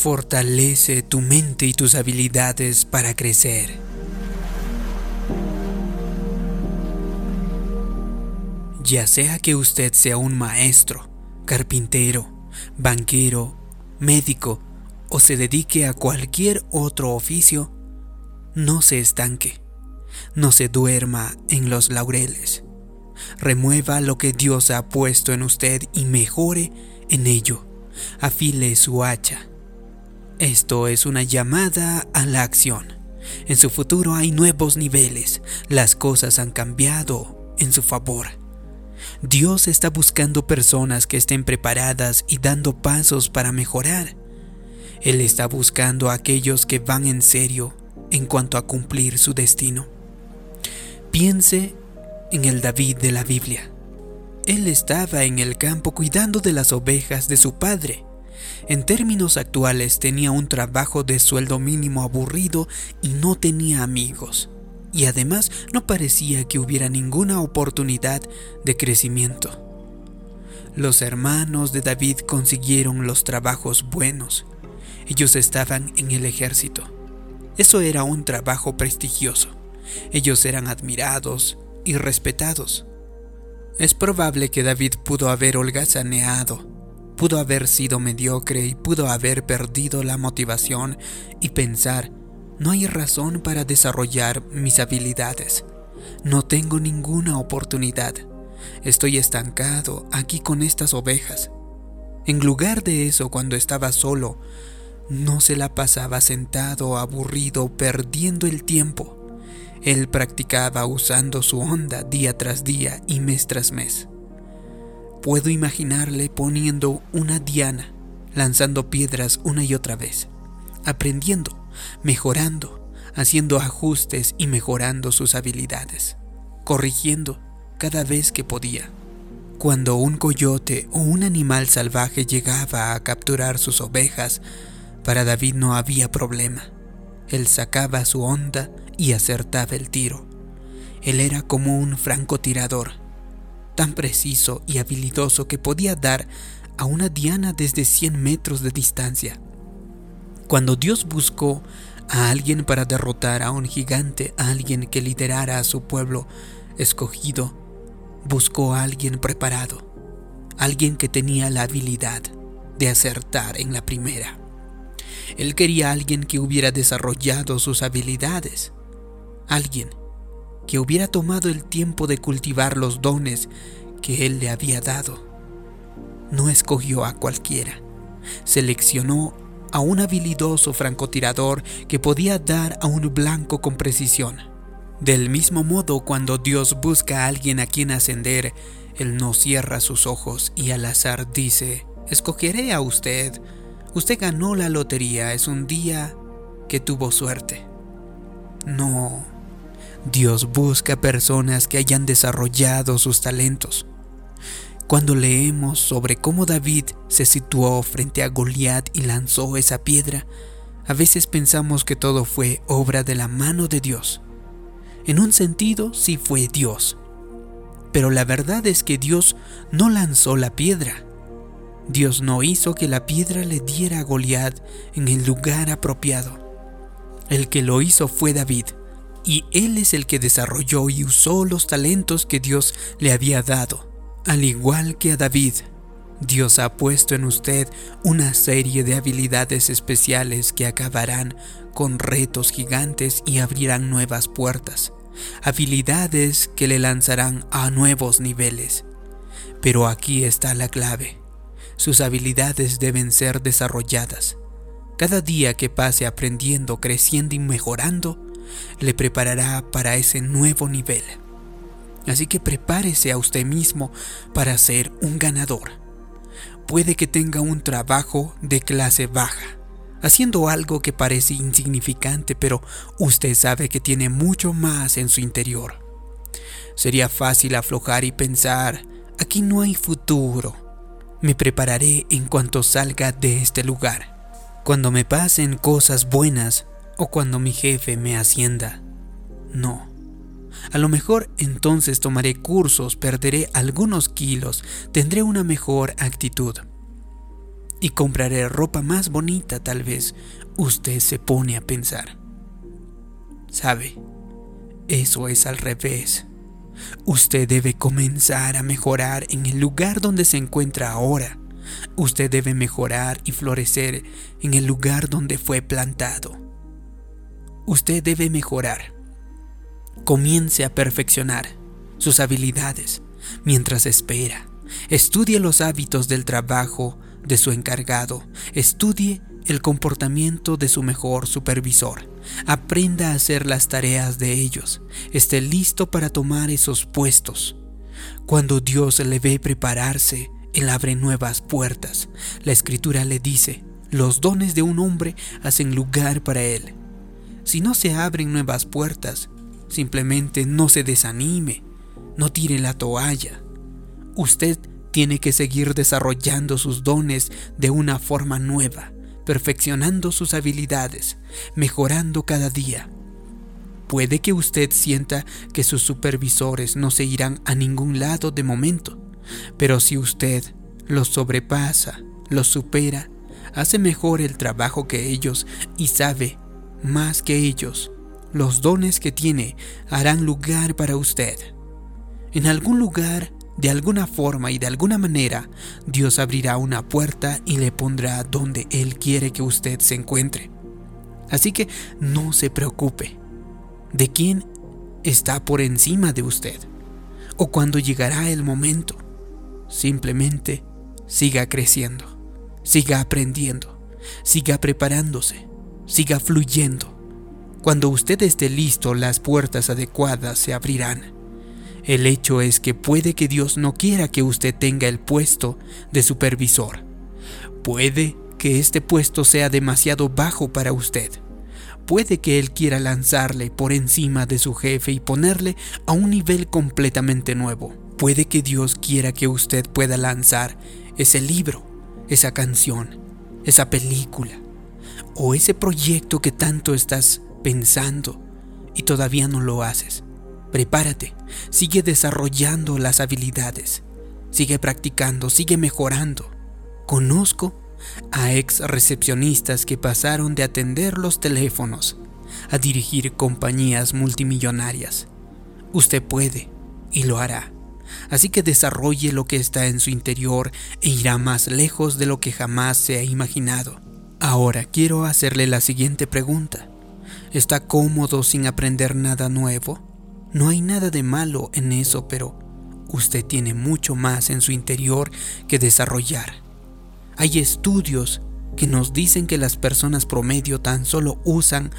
Fortalece tu mente y tus habilidades para crecer. Ya sea que usted sea un maestro, carpintero, banquero, médico o se dedique a cualquier otro oficio, no se estanque, no se duerma en los laureles. Remueva lo que Dios ha puesto en usted y mejore en ello. Afile su hacha. Esto es una llamada a la acción. En su futuro hay nuevos niveles. Las cosas han cambiado en su favor. Dios está buscando personas que estén preparadas y dando pasos para mejorar. Él está buscando a aquellos que van en serio en cuanto a cumplir su destino. Piense en el David de la Biblia. Él estaba en el campo cuidando de las ovejas de su padre. En términos actuales tenía un trabajo de sueldo mínimo aburrido y no tenía amigos. Y además no parecía que hubiera ninguna oportunidad de crecimiento. Los hermanos de David consiguieron los trabajos buenos. Ellos estaban en el ejército. Eso era un trabajo prestigioso. Ellos eran admirados y respetados. Es probable que David pudo haber holgazaneado, pudo haber sido mediocre y pudo haber perdido la motivación y pensar, no hay razón para desarrollar mis habilidades. No tengo ninguna oportunidad. Estoy estancado aquí con estas ovejas. En lugar de eso, cuando estaba solo, no se la pasaba sentado, aburrido, perdiendo el tiempo. Él practicaba usando su onda día tras día y mes tras mes. Puedo imaginarle poniendo una diana, lanzando piedras una y otra vez, aprendiendo, mejorando, haciendo ajustes y mejorando sus habilidades, corrigiendo cada vez que podía. Cuando un coyote o un animal salvaje llegaba a capturar sus ovejas, para David no había problema. Él sacaba su onda y acertaba el tiro. Él era como un francotirador, tan preciso y habilidoso que podía dar a una diana desde 100 metros de distancia. Cuando Dios buscó a alguien para derrotar a un gigante, alguien que liderara a su pueblo escogido, buscó a alguien preparado, alguien que tenía la habilidad de acertar en la primera. Él quería a alguien que hubiera desarrollado sus habilidades, alguien que hubiera tomado el tiempo de cultivar los dones que Él le había dado. No escogió a cualquiera, seleccionó a un habilidoso francotirador que podía dar a un blanco con precisión. Del mismo modo, cuando Dios busca a alguien a quien ascender, Él no cierra sus ojos y al azar dice, escogeré a usted. Usted ganó la lotería, es un día que tuvo suerte. No, Dios busca personas que hayan desarrollado sus talentos. Cuando leemos sobre cómo David se situó frente a Goliat y lanzó esa piedra, a veces pensamos que todo fue obra de la mano de Dios. En un sentido, sí fue Dios. Pero la verdad es que Dios no lanzó la piedra. Dios no hizo que la piedra le diera a Goliat en el lugar apropiado. El que lo hizo fue David y él es el que desarrolló y usó los talentos que Dios le había dado. Al igual que a David, Dios ha puesto en usted una serie de habilidades especiales que acabarán con retos gigantes y abrirán nuevas puertas, habilidades que le lanzarán a nuevos niveles. Pero aquí está la clave. Sus habilidades deben ser desarrolladas. Cada día que pase aprendiendo, creciendo y mejorando, le preparará para ese nuevo nivel. Así que prepárese a usted mismo para ser un ganador. Puede que tenga un trabajo de clase baja, haciendo algo que parece insignificante, pero usted sabe que tiene mucho más en su interior. Sería fácil aflojar y pensar, aquí no hay futuro. Me prepararé en cuanto salga de este lugar. Cuando me pasen cosas buenas, o cuando mi jefe me ascienda. No. A lo mejor entonces tomaré cursos, perderé algunos kilos, tendré una mejor actitud. y compraré ropa más bonita tal vez, usted se pone a pensar. ¿Sabe? Eso es al revés. Usted debe comenzar a mejorar en el lugar donde se encuentra ahora. Usted debe mejorar y florecer en el lugar donde fue plantado. Usted debe mejorar. Comience a perfeccionar sus habilidades mientras espera. Estudie los hábitos del trabajo de su encargado. Estudie el comportamiento de su mejor supervisor. Aprenda a hacer las tareas de ellos. Esté listo para tomar esos puestos. Cuando Dios le ve prepararse, Él abre nuevas puertas. La escritura le dice, los dones de un hombre hacen lugar para Él. Si no se abren nuevas puertas, simplemente no se desanime, no tire la toalla. Usted tiene que seguir desarrollando sus dones de una forma nueva perfeccionando sus habilidades, mejorando cada día. Puede que usted sienta que sus supervisores no se irán a ningún lado de momento, pero si usted los sobrepasa, los supera, hace mejor el trabajo que ellos y sabe más que ellos, los dones que tiene harán lugar para usted. En algún lugar de alguna forma y de alguna manera, Dios abrirá una puerta y le pondrá donde Él quiere que usted se encuentre. Así que no se preocupe de quién está por encima de usted o cuando llegará el momento. Simplemente siga creciendo, siga aprendiendo, siga preparándose, siga fluyendo. Cuando usted esté listo, las puertas adecuadas se abrirán el hecho es que puede que Dios no quiera que usted tenga el puesto de supervisor. Puede que este puesto sea demasiado bajo para usted. Puede que Él quiera lanzarle por encima de su jefe y ponerle a un nivel completamente nuevo. Puede que Dios quiera que usted pueda lanzar ese libro, esa canción, esa película o ese proyecto que tanto estás pensando y todavía no lo haces. Prepárate, sigue desarrollando las habilidades, sigue practicando, sigue mejorando. Conozco a ex recepcionistas que pasaron de atender los teléfonos a dirigir compañías multimillonarias. Usted puede y lo hará. Así que desarrolle lo que está en su interior e irá más lejos de lo que jamás se ha imaginado. Ahora quiero hacerle la siguiente pregunta. ¿Está cómodo sin aprender nada nuevo? No hay nada de malo en eso, pero usted tiene mucho más en su interior que desarrollar. Hay estudios que nos dicen que las personas promedio tan solo usan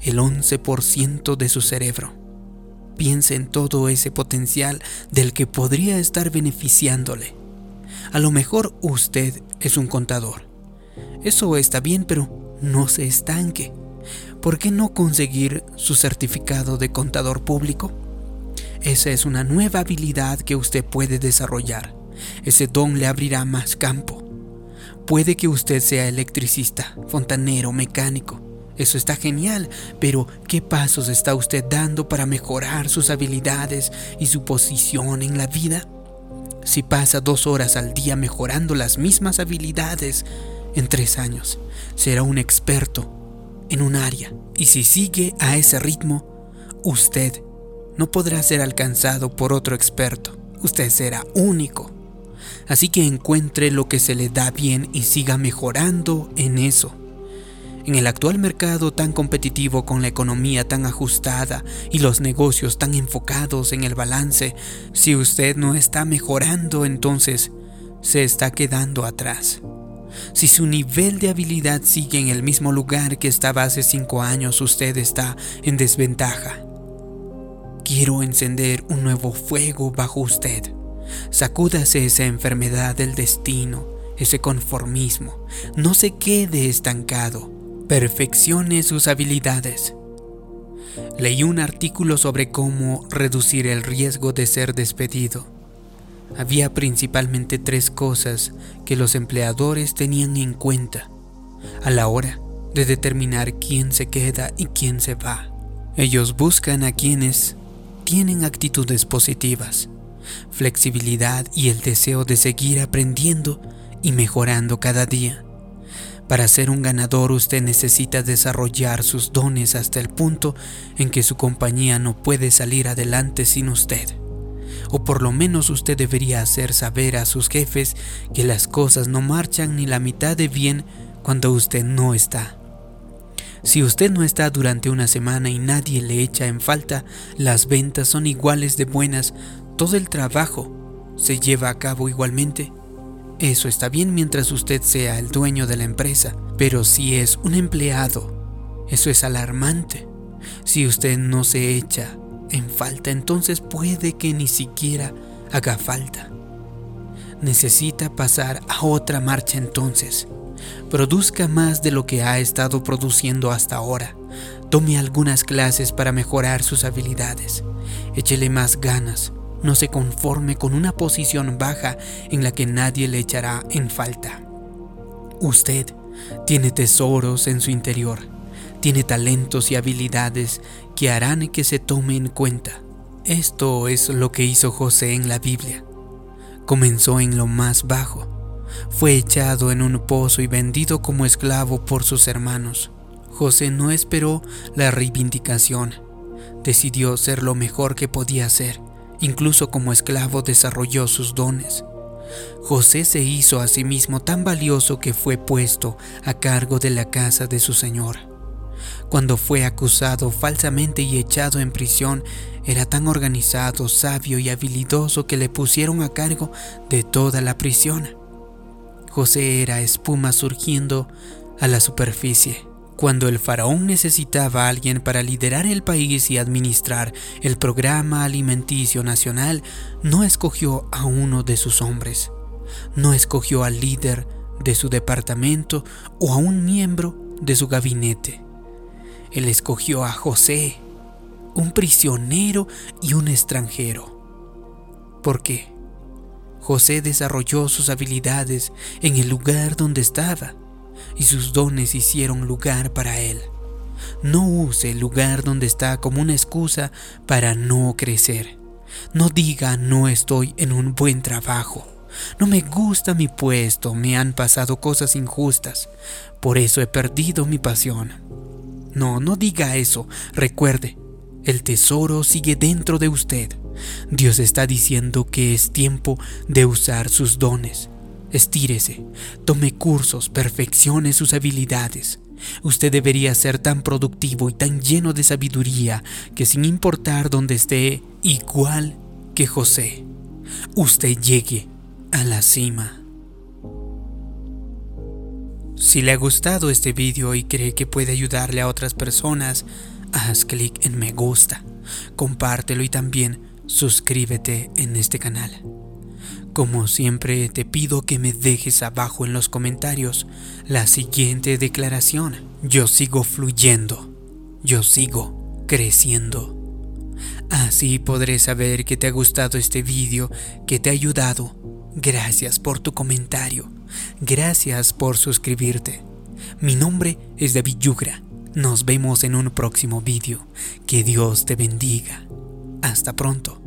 el 11% de su cerebro. Piense en todo ese potencial del que podría estar beneficiándole. A lo mejor usted es un contador. Eso está bien, pero no se estanque. ¿por qué no conseguir su certificado de contador público? Esa es una nueva habilidad que usted puede desarrollar. Ese don le abrirá más campo. Puede que usted sea electricista, fontanero, mecánico. Eso está genial, pero ¿qué pasos está usted dando para mejorar sus habilidades y su posición en la vida? Si pasa dos horas al día mejorando las mismas habilidades, en tres años será un experto en un área y si sigue a ese ritmo, usted no podrá ser alcanzado por otro experto. Usted será único. Así que encuentre lo que se le da bien y siga mejorando en eso. En el actual mercado tan competitivo con la economía tan ajustada y los negocios tan enfocados en el balance, si usted no está mejorando entonces se está quedando atrás. Si su nivel de habilidad sigue en el mismo lugar que estaba hace cinco años, usted está en desventaja. Quiero encender un nuevo fuego bajo usted. Sacúdase esa enfermedad del destino, ese conformismo. No se quede estancado. Perfeccione sus habilidades. Leí un artículo sobre cómo reducir el riesgo de ser despedido había principalmente tres cosas que los empleadores tenían en cuenta a la hora de determinar quién se queda y quién se va. Ellos buscan a quienes tienen actitudes positivas, flexibilidad y el deseo de seguir aprendiendo y mejorando cada día. Para ser un ganador usted necesita desarrollar sus dones hasta el punto en que su compañía no puede salir adelante sin usted. O por lo menos usted debería hacer saber a sus jefes que las cosas no marchan ni la mitad de bien cuando usted no está. Si usted no está durante una semana y nadie le echa en falta, las ventas son iguales de buenas, todo el trabajo se lleva a cabo igualmente. Eso está bien mientras usted sea el dueño de la empresa, pero si es un empleado, eso es alarmante. Si usted no se echa en falta, entonces puede que ni siquiera haga falta. Necesita pasar a otra marcha entonces. Produzca más de lo que ha estado produciendo hasta ahora. Tome algunas clases para mejorar sus habilidades. Échele más ganas no se conforme con una posición baja en la que nadie le echará en falta. Usted tiene tesoros en su interior, tiene talentos y habilidades que harán que se tome en cuenta. Esto es lo que hizo José en la Biblia. Comenzó en lo más bajo, fue echado en un pozo y vendido como esclavo por sus hermanos. José no esperó la reivindicación, decidió ser lo mejor que podía ser Incluso como esclavo desarrolló sus dones. José se hizo a sí mismo tan valioso que fue puesto a cargo de la casa de su señor. Cuando fue acusado falsamente y echado en prisión, era tan organizado, sabio y habilidoso que le pusieron a cargo de toda la prisión. José era espuma surgiendo a la superficie. Cuando el faraón necesitaba a alguien para liderar el país y administrar el programa alimenticio nacional, no escogió a uno de sus hombres, no escogió al líder de su departamento o a un miembro de su gabinete. Él escogió a José, un prisionero y un extranjero. ¿Por qué? José desarrolló sus habilidades en el lugar donde estaba y sus dones hicieron lugar para él. No use el lugar donde está como una excusa para no crecer. No diga no estoy en un buen trabajo. No me gusta mi puesto, me han pasado cosas injustas. Por eso he perdido mi pasión. No, no diga eso. Recuerde, el tesoro sigue dentro de usted. Dios está diciendo que es tiempo de usar sus dones. Estírese, tome cursos, perfeccione sus habilidades. Usted debería ser tan productivo y tan lleno de sabiduría que sin importar dónde esté, igual que José, usted llegue a la cima. Si le ha gustado este vídeo y cree que puede ayudarle a otras personas, haz clic en me gusta, compártelo y también suscríbete en este canal. Como siempre te pido que me dejes abajo en los comentarios la siguiente declaración. Yo sigo fluyendo. Yo sigo creciendo. Así podré saber que te ha gustado este vídeo, que te ha ayudado. Gracias por tu comentario. Gracias por suscribirte. Mi nombre es David Yugra. Nos vemos en un próximo vídeo. Que Dios te bendiga. Hasta pronto.